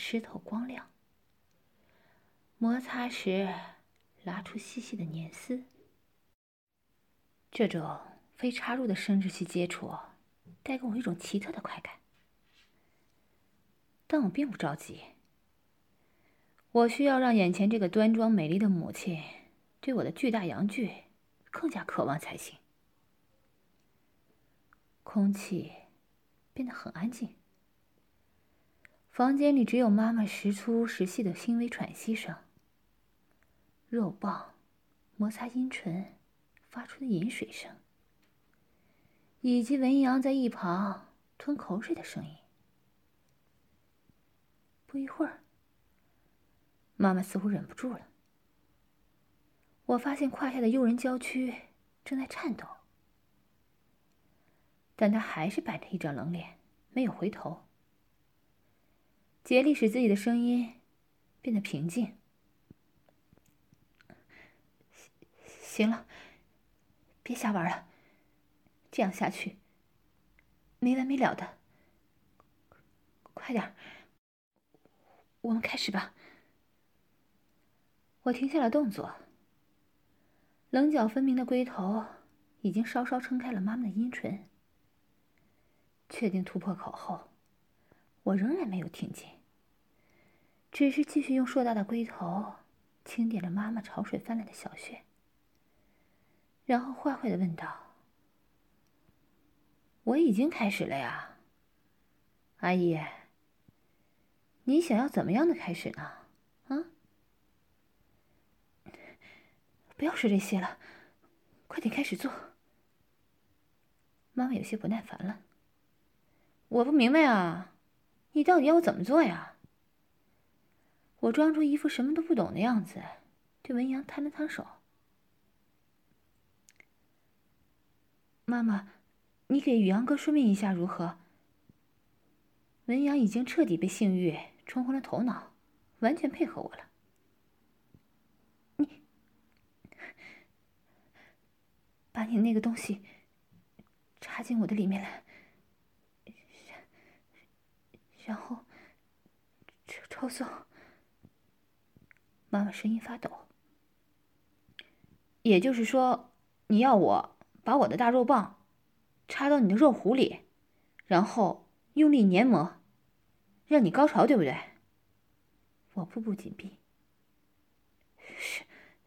湿透光亮。摩擦时，拉出细细的粘丝。这种非插入的生殖器接触，带给我一种奇特的快感。但我并不着急。我需要让眼前这个端庄美丽的母亲，对我的巨大阳具更加渴望才行。空气变得很安静。房间里只有妈妈时粗时细的轻微喘息声，肉棒摩擦阴唇发出的饮水声，以及文阳在一旁吞口水的声音。不一会儿，妈妈似乎忍不住了。我发现胯下的诱人娇躯正在颤抖，但她还是摆着一张冷脸，没有回头。竭力使自己的声音变得平静。行了，别瞎玩了，这样下去没完没了的。快点，我们开始吧。我停下了动作，棱角分明的龟头已经稍稍撑开了妈妈的阴唇。确定突破口后。我仍然没有听见，只是继续用硕大的龟头轻点着妈妈潮水泛滥的小穴，然后坏坏的问道：“我已经开始了呀，阿姨，你想要怎么样的开始呢？啊？不要说这些了，快点开始做。”妈妈有些不耐烦了，我不明白啊。你到底要我怎么做呀？我装出一副什么都不懂的样子，对文阳摊了摊手。妈妈，你给宇阳哥说明一下如何？文阳已经彻底被性欲冲昏了头脑，完全配合我了。你把你那个东西插进我的里面来。然后抽抽送，妈妈声音发抖。也就是说，你要我把我的大肉棒插到你的肉壶里，然后用力研磨，让你高潮，对不对？我步步紧逼。是，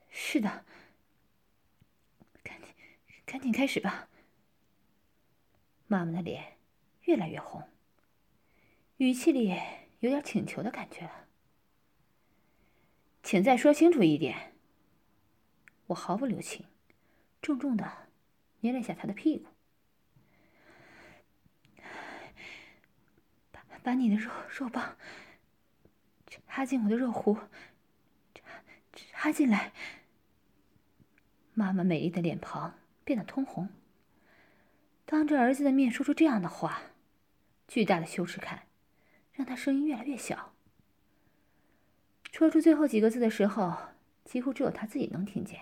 是的。赶紧，赶紧开始吧。妈妈的脸越来越红。语气里有点请求的感觉了，请再说清楚一点。我毫不留情，重重的捏了一下他的屁股，把把你的肉肉棒插进我的肉壶，插插进来。妈妈美丽的脸庞变得通红，当着儿子的面说出这样的话，巨大的羞耻感。让他声音越来越小，说出最后几个字的时候，几乎只有他自己能听见。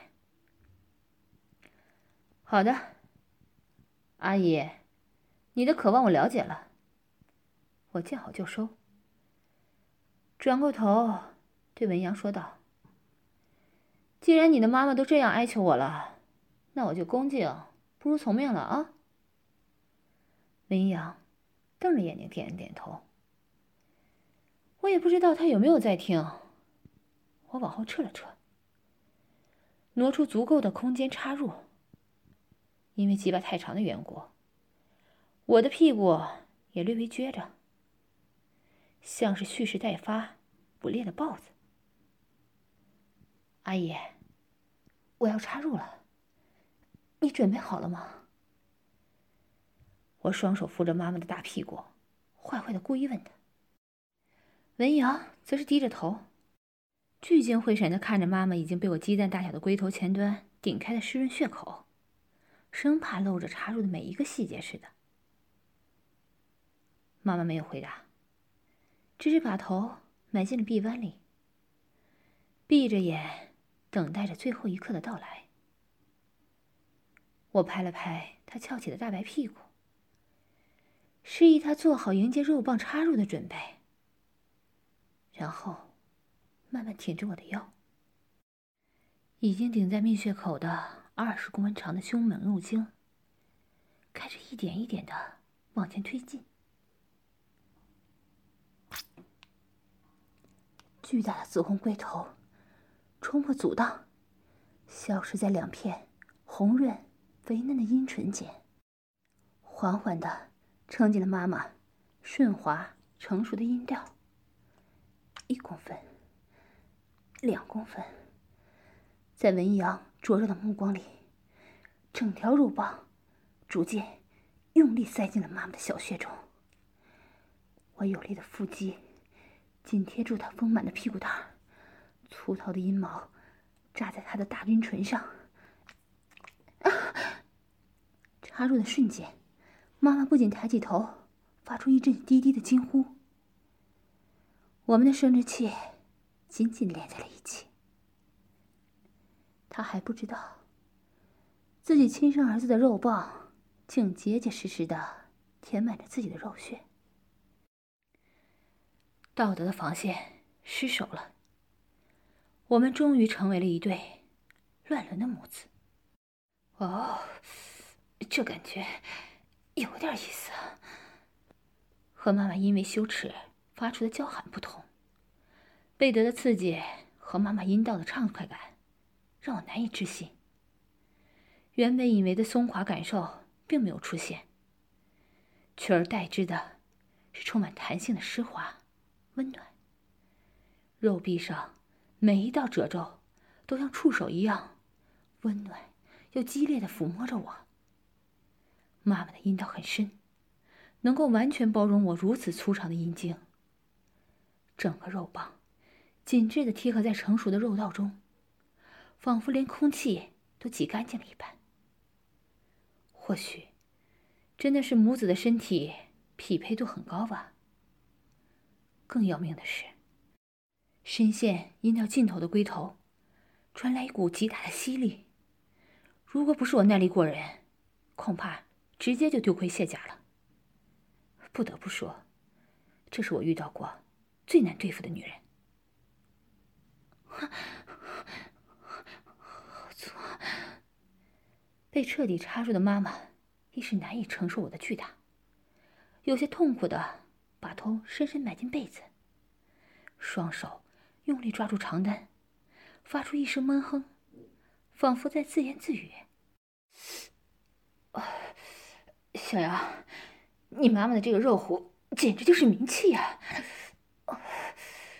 好的，阿姨，你的渴望我了解了。我见好就收，转过头对文阳说道：“既然你的妈妈都这样哀求我了，那我就恭敬不如从命了啊。”文阳瞪着眼睛点了点头。我也不知道他有没有在听。我往后撤了撤，挪出足够的空间插入。因为鸡巴太长的缘故，我的屁股也略微撅着，像是蓄势待发、捕猎的豹子。阿姨，我要插入了，你准备好了吗？我双手扶着妈妈的大屁股，坏坏的故意问她。文瑶则是低着头，聚精会神的看着妈妈已经被我鸡蛋大小的龟头前端顶开的湿润血口，生怕漏着插入的每一个细节似的。妈妈没有回答，只是把头埋进了臂弯里，闭着眼等待着最后一刻的到来。我拍了拍她翘起的大白屁股，示意她做好迎接肉棒插入的准备。然后慢慢挺着我的腰。已经顶在蜜穴口的二十公分长的胸猛入精，开始一点一点的往前推进。巨大的紫红龟头冲破阻挡，消失在两片红润肥嫩的阴唇间，缓缓的撑进了妈妈顺滑成熟的阴调。一公分，两公分，在文阳灼热的目光里，整条肉棒逐渐用力塞进了妈妈的小穴中。我有力的腹肌。紧贴住他丰满的屁股蛋儿，粗糙的阴毛扎在他的大阴唇上。插入的瞬间，妈妈不仅抬起头，发出一阵低低的惊呼。我们的生殖器紧紧连在了一起。他还不知道，自己亲生儿子的肉棒竟结结实实的填满着自己的肉穴。道德的防线失守了，我们终于成为了一对乱伦的母子。哦，这感觉有点意思。和妈妈因为羞耻发出的叫喊不同，贝德的刺激和妈妈阴道的畅快感让我难以置信。原本以为的松垮感受并没有出现，取而代之的是充满弹性的湿滑。温暖。肉壁上每一道褶皱，都像触手一样，温暖又激烈的抚摸着我。妈妈的阴道很深，能够完全包容我如此粗长的阴茎。整个肉棒紧致的贴合在成熟的肉道中，仿佛连空气都挤干净了一般。或许，真的是母子的身体匹配度很高吧。更要命的是，深陷阴道尽头的龟头，传来一股极大的吸力。如果不是我耐力过人，恐怕直接就丢盔卸甲了。不得不说，这是我遇到过最难对付的女人。好粗！被彻底插入的妈妈一时难以承受我的巨大，有些痛苦的。把头深深埋进被子，双手用力抓住床单，发出一声闷哼，仿佛在自言自语：“小杨，你妈妈的这个肉壶简直就是名器呀！”